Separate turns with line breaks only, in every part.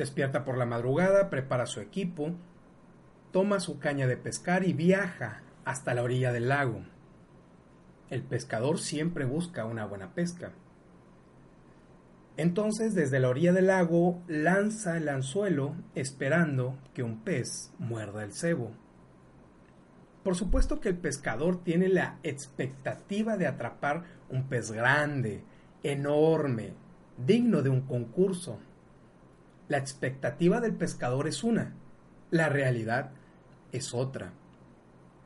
Despierta por la madrugada, prepara su equipo, toma su caña de pescar y viaja hasta la orilla del lago. El pescador siempre busca una buena pesca. Entonces desde la orilla del lago lanza el anzuelo esperando que un pez muerda el cebo. Por supuesto que el pescador tiene la expectativa de atrapar un pez grande, enorme, digno de un concurso. La expectativa del pescador es una, la realidad es otra.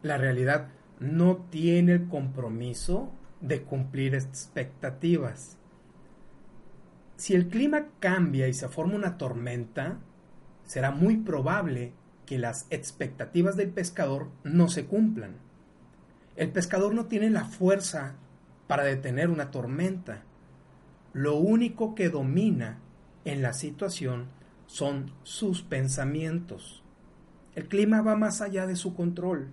La realidad no tiene el compromiso de cumplir expectativas. Si el clima cambia y se forma una tormenta, será muy probable que las expectativas del pescador no se cumplan. El pescador no tiene la fuerza para detener una tormenta. Lo único que domina en la situación son sus pensamientos. El clima va más allá de su control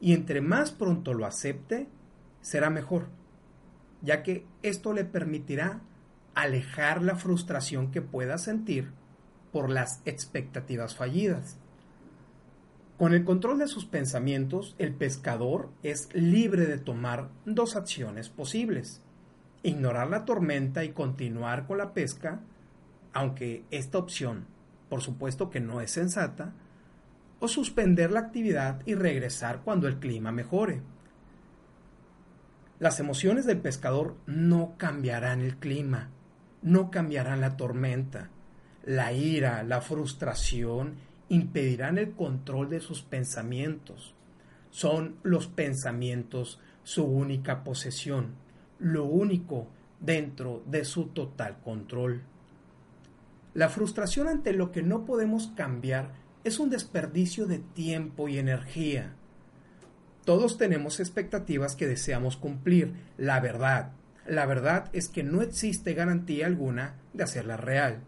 y entre más pronto lo acepte, será mejor, ya que esto le permitirá alejar la frustración que pueda sentir por las expectativas fallidas. Con el control de sus pensamientos, el pescador es libre de tomar dos acciones posibles. Ignorar la tormenta y continuar con la pesca, aunque esta opción, por supuesto que no es sensata, o suspender la actividad y regresar cuando el clima mejore. Las emociones del pescador no cambiarán el clima, no cambiarán la tormenta. La ira, la frustración impedirán el control de sus pensamientos. Son los pensamientos su única posesión, lo único dentro de su total control. La frustración ante lo que no podemos cambiar es un desperdicio de tiempo y energía. Todos tenemos expectativas que deseamos cumplir. La verdad, la verdad es que no existe garantía alguna de hacerla real.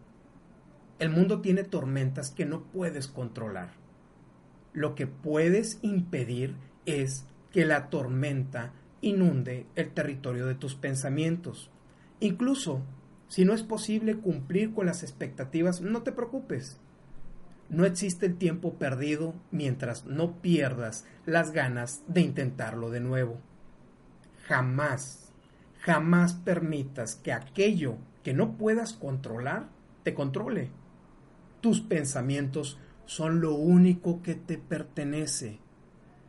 El mundo tiene tormentas que no puedes controlar. Lo que puedes impedir es que la tormenta inunde el territorio de tus pensamientos. Incluso si no es posible cumplir con las expectativas, no te preocupes. No existe el tiempo perdido mientras no pierdas las ganas de intentarlo de nuevo. Jamás, jamás permitas que aquello que no puedas controlar te controle. Tus pensamientos son lo único que te pertenece.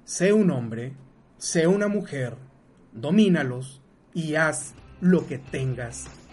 Sé un hombre, sé una mujer, domínalos y haz lo que tengas